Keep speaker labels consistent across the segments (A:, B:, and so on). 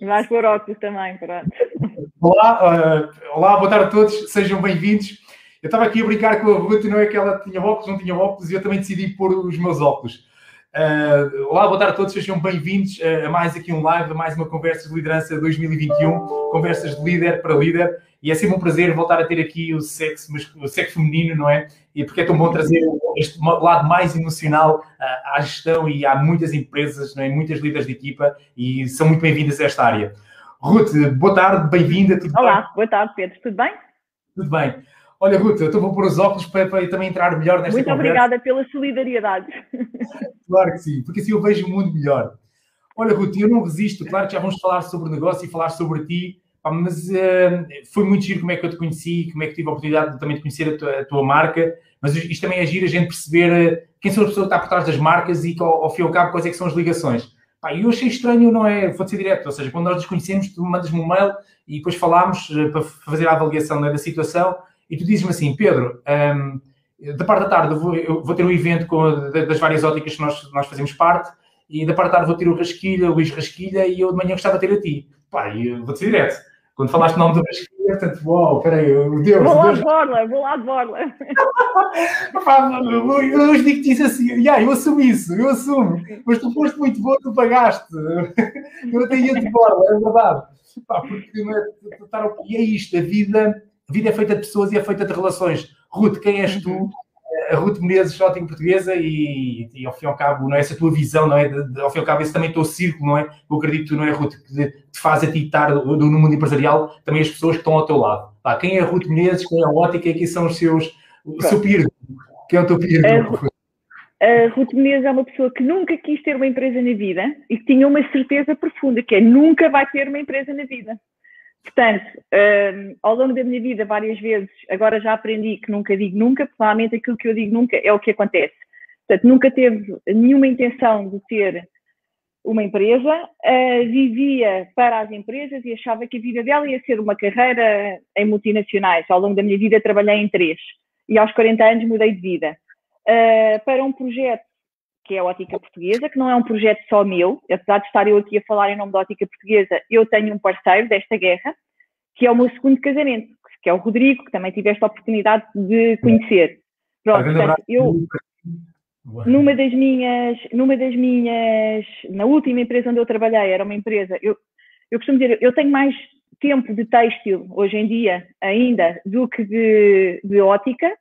A: Vais por óculos também, pronto.
B: Olá, uh, olá, boa tarde a todos, sejam bem-vindos. Eu estava aqui a brincar com a Ruth, não é que ela tinha óculos, não tinha óculos, e eu também decidi pôr os meus óculos. Uh, olá, boa tarde a todos, sejam bem-vindos a mais aqui um live, a mais uma Conversas de Liderança 2021, conversas de líder para líder, e é sempre um prazer voltar a ter aqui o sexo, mas, o sexo feminino, não é? E porque é tão bom trazer este lado mais emocional uh, à gestão e há muitas empresas, não é? muitas líderes de equipa e são muito bem-vindas a esta área. Ruth, boa tarde, bem-vinda.
A: Olá, bem? boa tarde, Pedro, tudo bem?
B: Tudo bem. Olha, Ruth, eu estou a pôr os óculos para, para, também entrar melhor nesta
A: Muito
B: conversa.
A: obrigada pela solidariedade.
B: Claro que sim, porque assim eu vejo o mundo melhor. Olha, Ruth, eu não resisto, claro que já vamos falar sobre o negócio e falar sobre ti, mas uh, foi muito giro como é que eu te conheci, como é que tive a oportunidade de, também de conhecer a tua, a tua, marca, mas isto também é giro a gente perceber uh, quem são as pessoas que estão por trás das marcas e, ao, ao fim e ao cabo, quais é que são as ligações. Pá, eu achei estranho, não é? Vou ser direto, ou seja, quando nós nos conhecemos, tu mandas-me um mail e depois falámos uh, para fazer a avaliação é, da situação e tu dizes-me assim, Pedro, um, da parte da tarde eu vou, eu vou, ter um evento com, das várias óticas que nós, nós fazemos parte, e da parte da tarde vou ter o Rasquilha, o Luís Rasquilha, e eu de manhã gostava de ter a ti. Pá, e vou ser direto. Quando falaste o nome do Rasquilha, portanto, uau, peraí, o Deus.
A: Vou lá de borla, vou lá de borla.
B: eu hoje digo-te isso assim, yeah, eu assumo isso, eu assumo, mas tu foste muito bom, tu pagaste. Eu até ia de borla, é verdade. Pá, porque é, e é isto, a vida a vida é feita de pessoas e é feita de relações. Ruth, quem és tu? Uhum. A Ruth Menezes, ótima portuguesa, e, e, ao fim e ao cabo, não é essa tua visão, não é? De, de, ao fim e ao cabo, esse também é o teu círculo, não é? Eu acredito que tu, não é, Ruth, que te faz a ti estar no, mundo empresarial, também as pessoas que estão ao teu lado. Pá, quem é a Ruth Menezes, quem é a ótica, e quem são os seus, o seu peer Quem é o teu peer
A: A Ruth Menezes é uma pessoa que nunca quis ter uma empresa na vida e que tinha uma certeza profunda, que é nunca vai ter uma empresa na vida. Portanto, um, ao longo da minha vida, várias vezes, agora já aprendi que nunca digo nunca, provavelmente aquilo que eu digo nunca é o que acontece. Portanto, nunca teve nenhuma intenção de ter uma empresa, uh, vivia para as empresas e achava que a vida dela ia ser uma carreira em multinacionais. Ao longo da minha vida, trabalhei em três e aos 40 anos mudei de vida. Uh, para um projeto que é a Ótica Portuguesa, que não é um projeto só meu, apesar de estar eu aqui a falar em nome da Ótica Portuguesa, eu tenho um parceiro desta guerra, que é o meu segundo casamento, que é o Rodrigo, que também tive esta oportunidade de conhecer. Pronto, portanto, eu, numa das minhas, numa das minhas, na última empresa onde eu trabalhei, era uma empresa, eu, eu costumo dizer, eu tenho mais tempo de têxtil hoje em dia ainda do que de, de ótica,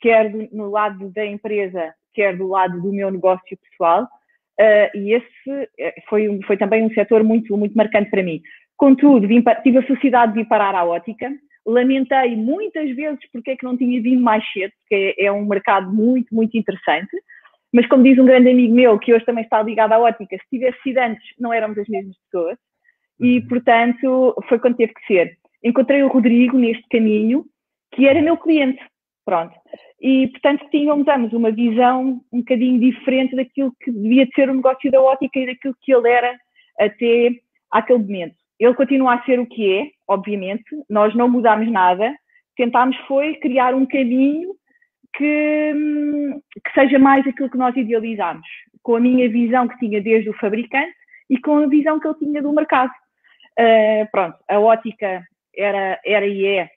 A: quer do, no lado da empresa, quer do lado do meu negócio pessoal, uh, e esse eh, foi, foi também um setor muito, muito marcante para mim. Contudo, vim, tive a felicidade de ir parar à ótica, lamentei muitas vezes porque é que não tinha vindo mais cedo, porque é, é um mercado muito, muito interessante, mas como diz um grande amigo meu, que hoje também está ligado à ótica, se tivesse sido antes, não éramos as mesmas pessoas, e uhum. portanto foi quando teve que ser. Encontrei o Rodrigo neste caminho, que era meu cliente, pronto. E, portanto, tínhamos ambos uma visão um bocadinho diferente daquilo que devia de ser o negócio da ótica e daquilo que ele era até aquele momento. Ele continua a ser o que é, obviamente, nós não mudámos nada, tentámos foi criar um caminho que, que seja mais aquilo que nós idealizámos, com a minha visão que tinha desde o fabricante e com a visão que ele tinha do mercado. Uh, pronto, a ótica era, era e é,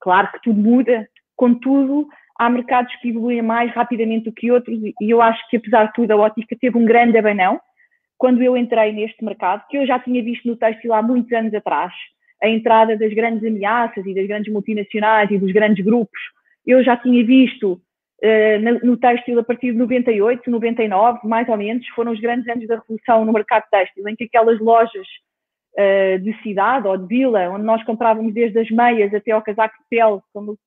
A: claro que tudo muda, contudo, há mercados que evoluem mais rapidamente do que outros e eu acho que, apesar de tudo, a ótica teve um grande abanão quando eu entrei neste mercado, que eu já tinha visto no textil há muitos anos atrás, a entrada das grandes ameaças e das grandes multinacionais e dos grandes grupos. Eu já tinha visto uh, no textil a partir de 98, 99, mais ou menos, foram os grandes anos da revolução no mercado textil, em que aquelas lojas uh, de cidade ou de vila, onde nós comprávamos desde as meias até ao casaco de pele, como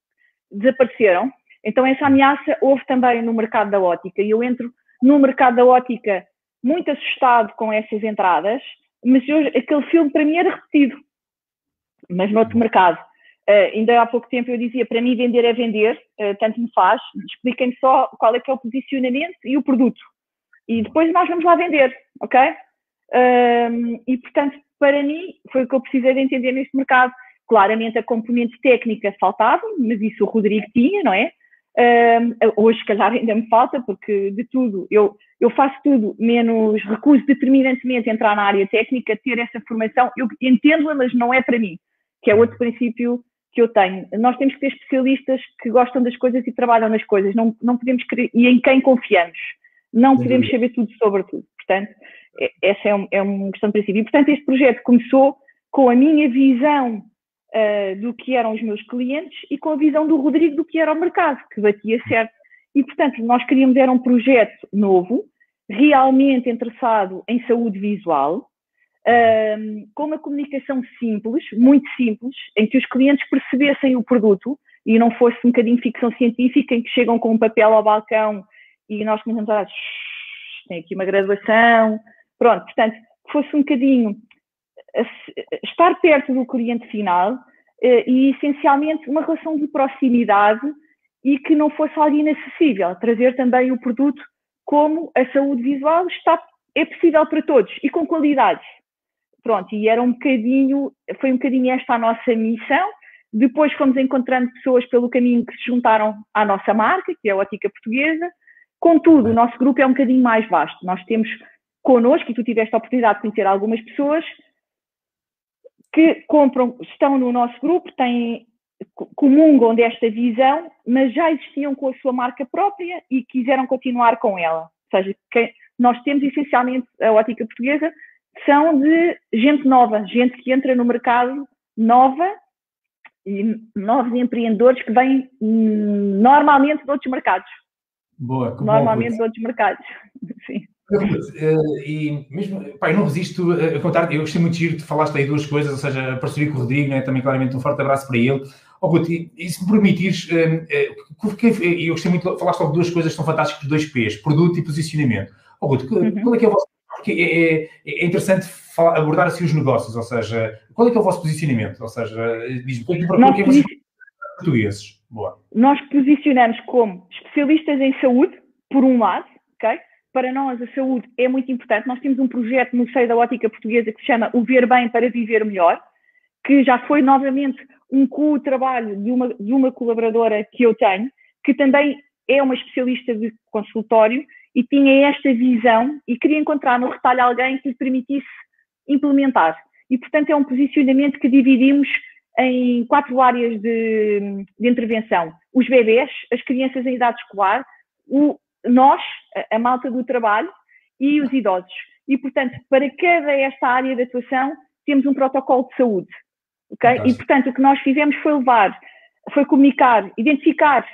A: desapareceram então, essa ameaça houve também no mercado da ótica. E eu entro no mercado da ótica muito assustado com essas entradas, mas eu, aquele filme para mim era repetido, mas noutro mercado. Uh, ainda há pouco tempo eu dizia, para mim vender é vender, uh, tanto me faz, expliquem-me só qual é que é o posicionamento e o produto. E depois nós vamos lá vender, ok? Uh, e portanto, para mim, foi o que eu precisei de entender neste mercado. Claramente a componente técnica faltava, mas isso o Rodrigo tinha, não é? Hoje, se calhar, ainda me falta, porque de tudo, eu, eu faço tudo menos recuso determinantemente entrar na área técnica, ter essa formação. Eu entendo-a, mas não é para mim, que é outro princípio que eu tenho. Nós temos que ter especialistas que gostam das coisas e trabalham nas coisas, não, não podemos querer, e em quem confiamos. Não podemos saber tudo sobre tudo. Portanto, é, essa é, um, é uma questão de princípio. E, portanto, este projeto começou com a minha visão uh, do que eram os meus clientes e com a visão do Rodrigo do que era o mercado, que batia certo. E, portanto, nós queríamos era um projeto novo, realmente interessado em saúde visual, um, com uma comunicação simples, muito simples, em que os clientes percebessem o produto e não fosse um bocadinho ficção científica em que chegam com um papel ao balcão e nós começamos a tem aqui uma graduação, pronto, portanto, fosse um bocadinho estar perto do cliente final eh, e essencialmente uma relação de proximidade e que não fosse algo inacessível, trazer também o produto como a saúde visual está, é possível para todos e com qualidade. Pronto, e era um bocadinho, foi um bocadinho esta a nossa missão. Depois fomos encontrando pessoas pelo caminho que se juntaram à nossa marca, que é a Ótica Portuguesa. Contudo, o nosso grupo é um bocadinho mais vasto. Nós temos connosco, e tu tiveste a oportunidade de conhecer algumas pessoas, que compram, estão no nosso grupo, têm, comungam desta visão, mas já existiam com a sua marca própria e quiseram continuar com ela. Ou seja, nós temos essencialmente a ótica portuguesa, são de gente nova, gente que entra no mercado nova e novos empreendedores que vêm normalmente de outros mercados.
B: Boa,
A: Normalmente de outros mercados. Sim.
B: Uh, e mesmo, eu não resisto a contar, eu gostei muito de giro, falaste aí duas coisas, ou seja, a parceria com o Rodrigo, né, também claramente um forte abraço para ele. Oh, Ruth, e, e se me permitires, uh, uh, eu gostei muito, falaste logo duas coisas que são fantásticas, dois P's, produto e posicionamento. Oh, Ruth, uhum. qual é que é o vosso porque é, é, é interessante falar, abordar assim os negócios, ou seja, qual é que é o vosso posicionamento? Ou seja, diz-me, qual é que é vocês portugueses? Boa.
A: Nós posicionamos como especialistas em saúde, por um lado, ok? Para nós a saúde é muito importante. Nós temos um projeto no seio da ótica portuguesa que se chama O Ver Bem para Viver Melhor, que já foi novamente um co-trabalho de uma, de uma colaboradora que eu tenho, que também é uma especialista de consultório e tinha esta visão e queria encontrar no retalho alguém que lhe permitisse implementar. E, portanto, é um posicionamento que dividimos em quatro áreas de, de intervenção. Os bebés, as crianças em idade escolar, o, nós, a, malta do trabalho e os idosos. E, portanto, para cada esta área de atuação, temos um protocolo de saúde. Okay? E, portanto, o que nós fizemos foi levar, foi comunicar, identificar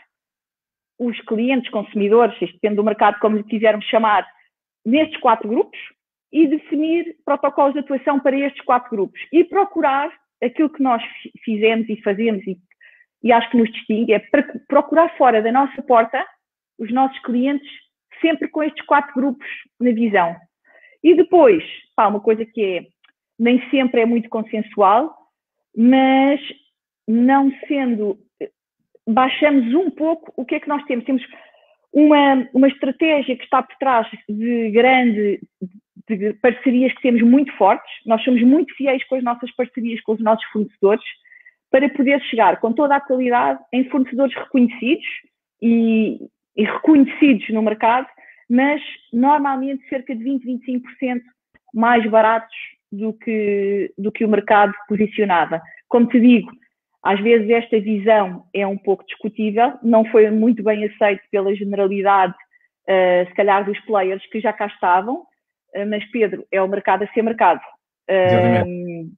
A: os clientes, consumidores, isto depende do mercado, como lhe quisermos chamar, nestes quatro grupos e definir protocolos de atuação para estes quatro grupos e procurar aquilo que nós fizemos e fazemos e, e acho que nos distingue é procurar fora da nossa porta os nossos clientes sempre com estes quatro grupos na visão. E depois, pá, uma coisa que é, nem sempre é muito consensual, mas não sendo baixamos um pouco o que é que nós temos. Temos uma, uma estratégia que está por trás de grande de parcerias que temos muito fortes. Nós somos muito fiéis com as nossas parcerias com os nossos fornecedores para poder chegar com toda a qualidade em fornecedores reconhecidos e, e reconhecidos no mercado, mas normalmente cerca de 20, 25% mais baratos do que, do que o mercado posicionava. Como te digo, às vezes esta visão é um pouco discutível, não foi muito bem aceito pela generalidade, uh, se calhar, dos players que já cá estavam, uh, mas Pedro, é o mercado a ser mercado. Uh,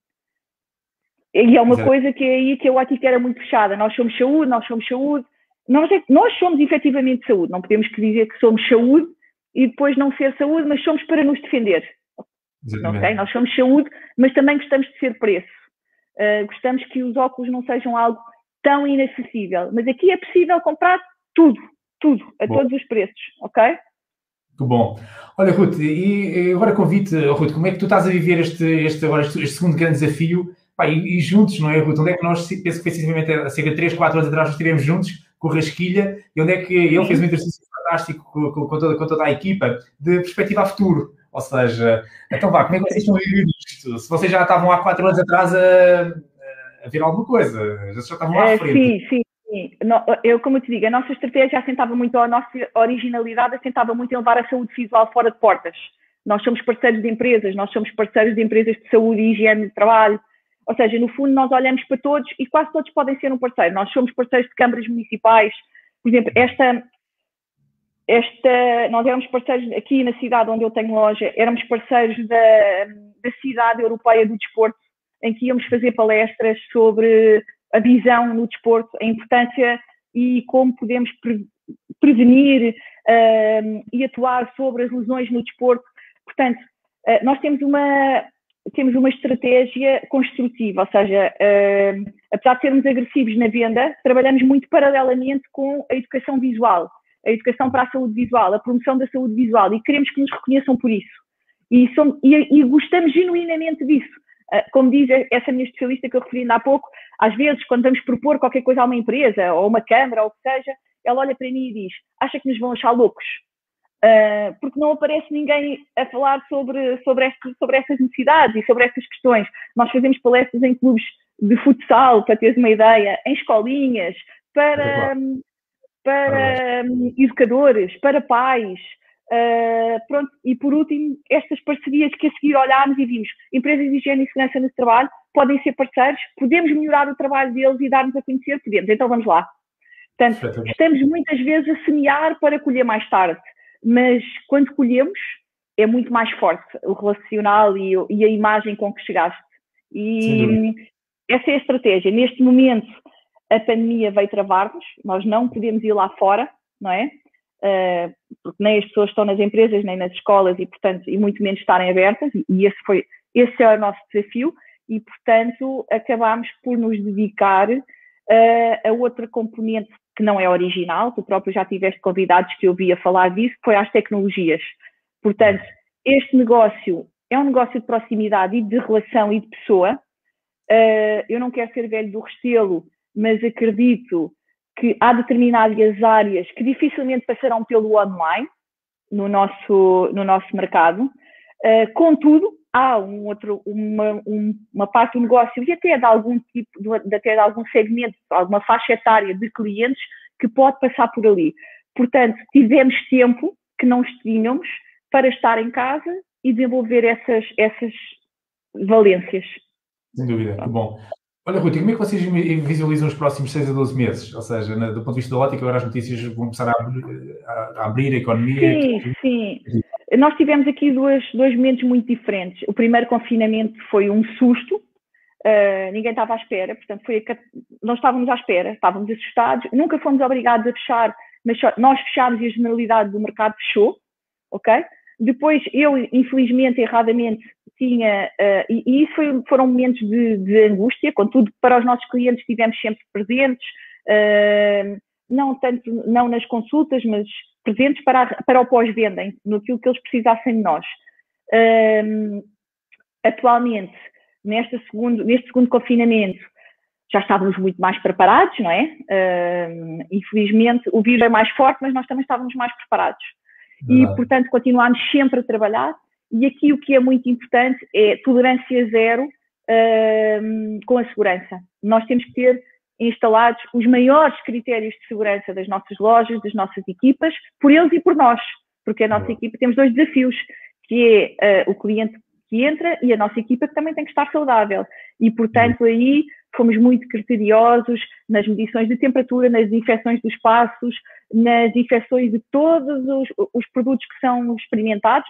A: e é uma coisa que é aí que eu acho que era muito fechada. Nós somos saúde, nós somos saúde. Nós, nós somos efetivamente saúde, não podemos dizer que somos saúde e depois não ser saúde, mas somos para nos defender. Okay? Nós somos saúde, mas também gostamos de ser preço. Uh, gostamos que os óculos não sejam algo tão inacessível. Mas aqui é possível comprar tudo, tudo, a bom. todos os preços, ok?
B: Muito bom. Olha, Ruth, e agora convite, Ruth, como é que tu estás a viver este, este, agora, este, este segundo grande desafio? Pá, e, e, juntos, não é, Ruth? Onde é que nós, penso que precisamente há cerca de 3, 4 anos atrás, nós estivemos juntos com o Rasquilha, e onde é que ele fez um exercício fantástico com, com, com, toda, com toda a equipa de perspectiva a futuro. Ou seja, então vá, como é que vocês estão a viver isto? Se vocês já estavam há quatro anos atrás a, a ver alguma coisa, já estavam lá à
A: frente. Sim, sim. Sim, eu, como eu te digo, a nossa estratégia assentava muito, a nossa originalidade assentava muito em levar a saúde visual fora de portas. Nós somos parceiros de empresas, nós somos parceiros de empresas de saúde e higiene de trabalho. Ou seja, no fundo, nós olhamos para todos e quase todos podem ser um parceiro. Nós somos parceiros de câmaras municipais. Por exemplo, esta, esta, nós éramos parceiros aqui na cidade onde eu tenho loja, éramos parceiros da, da cidade europeia do desporto, em que íamos fazer palestras sobre a visão no desporto, a importância e como podemos pre prevenir uh, e atuar sobre as lesões no desporto. Portanto, uh, nós temos uma, temos uma estratégia construtiva, ou seja, uh, apesar de sermos agressivos na venda, trabalhamos muito paralelamente com a educação visual, a educação para a saúde visual, a promoção da saúde visual e queremos que nos reconheçam por isso. E, somos, e, e gostamos genuinamente disso. Uh, como diz essa minha especialista que eu referi há pouco, às vezes, quando vamos propor qualquer coisa a uma empresa, ou uma câmara, ou o que seja, ela olha para mim e diz: acha que nos vão achar loucos? Uh, porque não aparece ninguém a falar sobre, sobre, este, sobre estas necessidades e sobre estas questões. Nós fazemos palestras em clubes de futsal, para teres uma ideia, em escolinhas, para, para um, educadores, para pais. Uh, pronto, e por último, estas parcerias que a seguir olhámos e vimos, empresas de higiene e segurança no trabalho podem ser parceiros, podemos melhorar o trabalho deles e dar-nos a conhecer, podemos, então vamos lá. Portanto, estamos muitas vezes a semear para colher mais tarde mas quando colhemos é muito mais forte o relacional e, e a imagem com que chegaste. E essa é a estratégia. Neste momento, a pandemia veio travar-nos, nós não podemos ir lá fora, não é? Uh, porque nem as pessoas estão nas empresas, nem nas escolas e, portanto, e muito menos estarem abertas, e esse foi, esse é o nosso desafio, e, portanto, acabámos por nos dedicar uh, a outra componente que não é original, tu próprio já tiveste convidados que eu via falar disso, foi às tecnologias. Portanto, este negócio é um negócio de proximidade e de relação e de pessoa. Uh, eu não quero ser velho do restelo, mas acredito que há determinadas áreas que dificilmente passarão pelo online no nosso, no nosso mercado. Uh, contudo, há um outro, uma, um, uma parte do negócio e até de algum tipo, de, até de algum segmento, alguma faixa etária de clientes que pode passar por ali. Portanto, tivemos tempo que não tínhamos para estar em casa e desenvolver essas, essas valências.
B: Sem dúvida, que bom. Olha, Ruth, como é que vocês visualizam os próximos 6 a 12 meses? Ou seja, do ponto de vista da ótica, agora as notícias vão começar a abrir a, abrir a economia.
A: Sim, sim. Nós tivemos aqui dois, dois momentos muito diferentes. O primeiro confinamento foi um susto, uh, ninguém estava à espera, portanto, foi a, nós estávamos à espera, estávamos assustados, nunca fomos obrigados a fechar, mas só, nós fechámos e a generalidade do mercado fechou, ok? Depois, eu, infelizmente, erradamente, tinha, uh, e, e, isso foi, foram momentos de, de, angústia, contudo, para os nossos clientes estivemos sempre presentes, uh, não tanto, não nas consultas, mas presentes para, a, para o pós-venda, no que eles precisassem de nós. Um, atualmente, neste segundo, neste segundo confinamento, já estávamos muito mais preparados, não é? Um, infelizmente, o vírus é mais forte, mas nós também estávamos mais preparados. E, portanto, continuamos sempre a trabalhar. E aqui o que é muito importante é tolerância zero um, com a segurança. Nós temos que ter instalados os maiores critérios de segurança das nossas lojas, das nossas equipas, por eles e por nós, porque a nossa equipa temos dois desafios, que é uh, o cliente que entra e a nossa equipa que também tem que estar saudável. E, portanto, aí fomos muito criteriosos nas medições de temperatura, nas infecções dos espaços, nas infecções de todos os, os produtos que são experimentados,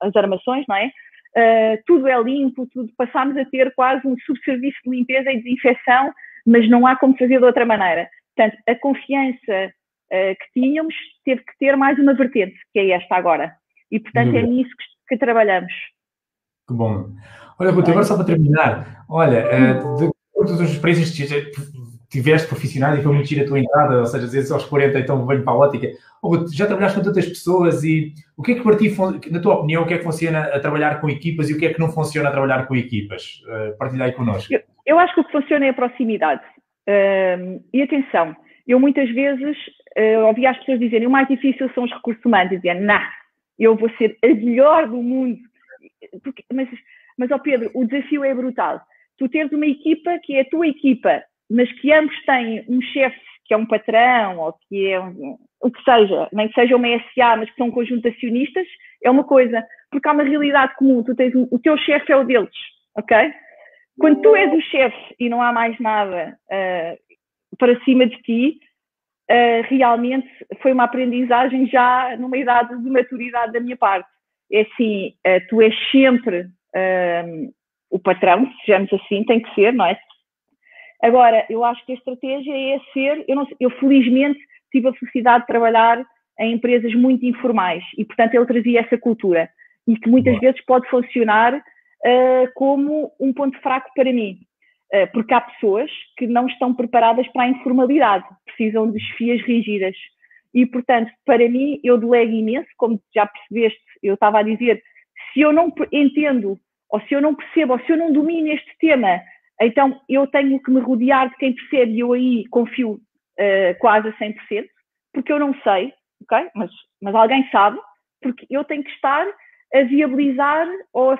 A: as armações, não é? Uh, tudo é limpo, tudo, passámos a ter quase um subserviço de limpeza e desinfecção mas não há como fazer de outra maneira. Portanto, a confiança uh, que tínhamos teve que ter mais uma vertente, que é esta agora. E, portanto, é nisso que, que trabalhamos.
B: Que bom. Olha, Ruth, agora só para terminar, olha, uh, de todas as experiências que tiveste profissionais e foi muito gira a tua entrada, ou seja, às vezes aos 40 então venho para a ótica, oh, já trabalhaste com tantas pessoas e o que é que para ti, na tua opinião, o que é que funciona a trabalhar com equipas e o que é que não funciona a trabalhar com equipas? Uh, partilha aí connosco.
A: Eu, eu acho que o que funciona é a proximidade. Uh, e atenção, eu muitas vezes uh, ouvi as pessoas dizerem o mais difícil são os recursos humanos, e diziam, não, eu vou ser a melhor do mundo. Porque, mas, mas, ó Pedro, o desafio é brutal. Tu tens uma equipa que é a tua equipa, mas que ambos têm um chefe que é um patrão ou que é um, o que seja, nem que seja uma SA, mas que são um conjunto de acionistas, é uma coisa, porque há uma realidade comum, tu tens, o teu chefe é o deles, ok? Quando tu és o chefe e não há mais nada uh, para cima de ti, uh, realmente foi uma aprendizagem já numa idade de maturidade da minha parte. É assim, uh, tu és sempre o patrão, sejamos assim, tem que ser, não é? Agora, eu acho que a estratégia é ser, eu, não, eu felizmente tive a felicidade de trabalhar em empresas muito informais e, portanto, ele trazia essa cultura e que muitas Boa. vezes pode funcionar uh, como um ponto fraco para mim, uh, porque há pessoas que não estão preparadas para a informalidade, precisam de esfias rígidas. E, portanto, para mim, eu delego imenso, como já percebeste, eu estava a dizer, se eu não entendo, ou se eu não percebo, ou se eu não domino este tema, então eu tenho que me rodear de quem percebe e eu aí confio uh, quase a 100%, porque eu não sei, ok? Mas, mas alguém sabe, porque eu tenho que estar a viabilizar ou a,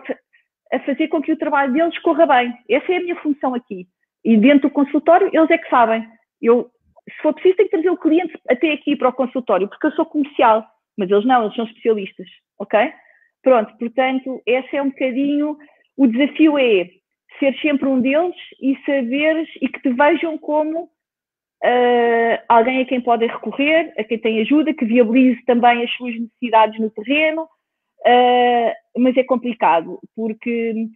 A: a fazer com que o trabalho deles corra bem. Essa é a minha função aqui. E dentro do consultório, eles é que sabem. Eu, se for preciso, tenho que trazer o cliente até aqui para o consultório, porque eu sou comercial, mas eles não, eles são especialistas, ok? Pronto, portanto, esse é um bocadinho. O desafio é ser sempre um deles e saberes e que te vejam como uh, alguém a quem podem recorrer, a quem tem ajuda, que viabilize também as suas necessidades no terreno, uh, mas é complicado, porque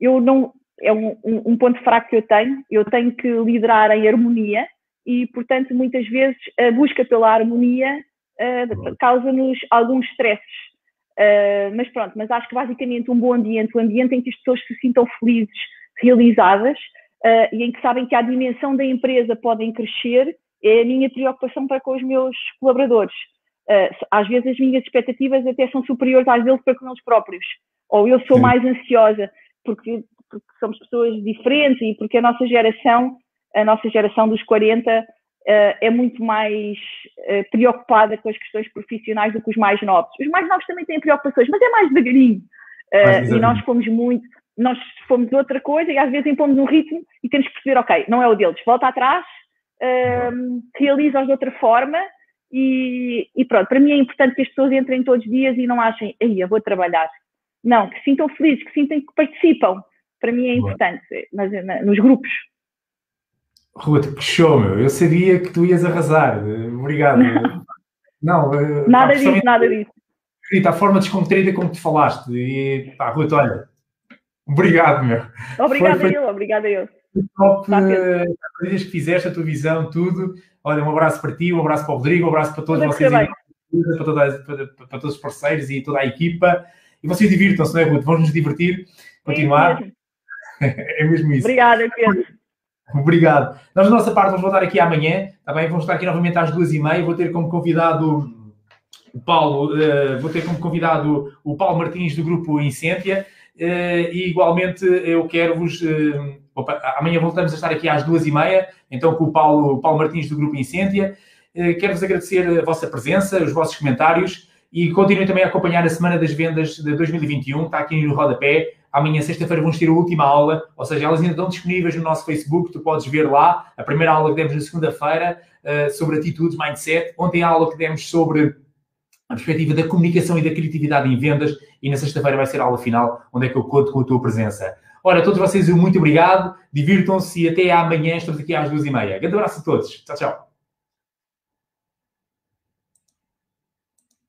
A: eu não. É um, um, ponto fraco que eu tenho, eu tenho que liderar em harmonia e, portanto, muitas vezes a busca pela harmonia uh, causa-nos alguns stresses. Uh, mas pronto, mas acho que basicamente um bom ambiente, um ambiente em que as pessoas se sintam felizes, realizadas uh, e em que sabem que a dimensão da empresa podem crescer, é a minha preocupação para com os meus colaboradores. Uh, às vezes as minhas expectativas até são superiores às deles para com eles próprios. Ou eu sou Sim. mais ansiosa porque, porque, somos pessoas diferentes e porque a nossa geração, a nossa geração dos 40, uh, é muito mais uh, preocupada com as questões profissionais do que os mais novos. Os mais novos também têm preocupações, mas é mais devagarinho. Uh, e nós fomos muito, nós fomos outra coisa e às vezes impomos um ritmo e temos que perceber, ok, não é o deles, volta atrás, realiza-os de outra forma e, e, pronto. Para mim é importante que as pessoas entrem todos os dias e não achem, aí eu vou trabalhar. Não, que sintam felizes, que sintam que participam. Para mim é importante, nas, nos grupos.
B: Ruth, que show, meu. Eu sabia que tu ias arrasar. Obrigado.
A: Não, eh, nada disso, nada disso.
B: Rita, a forma descontraída como te falaste. E pá, Ruth, olha, obrigado, meu.
A: Obrigada foi, a eu, obrigada a eu.
B: Top uh, que fizeste, a tua visão, tudo. Olha, um abraço para ti, um abraço para o Rodrigo, um abraço para todos vocês, para, toda, para, para, todos os parceiros e toda a equipa. E vocês divirtam-se, não é, Ruth? Vamos nos divertir, continuar. É, é mesmo isso.
A: Obrigada, Pedro.
B: Obrigado. Nós, da nossa parte, vamos voltar aqui amanhã. Tá bem? Vamos estar aqui novamente às duas e meia. Vou ter como convidado o Paulo, uh, vou ter como convidado o Paulo Martins do grupo Incêntia. Uh, e igualmente eu quero vos. Uh, opa, amanhã voltamos a estar aqui às duas e meia, então com o Paulo, Paulo Martins do grupo Incêntia. quero-vos agradecer a vossa presença, os vossos comentários e continuem também a acompanhar a Semana das Vendas de 2021, está aqui no rodapé. Amanhã, sexta-feira, vamos ter a última aula, ou seja, elas ainda estão disponíveis no nosso Facebook, tu podes ver lá. A primeira aula que demos na segunda-feira sobre atitudes, mindset. Ontem a aula que demos sobre a perspectiva da comunicação e da criatividade em vendas. E na sexta-feira vai ser a aula final, onde é que eu conto com a tua presença. Ora, todos vocês, muito obrigado, divirtam-se e até amanhã, estamos aqui às duas e meia. Grande abraço a todos. Tchau, tchau.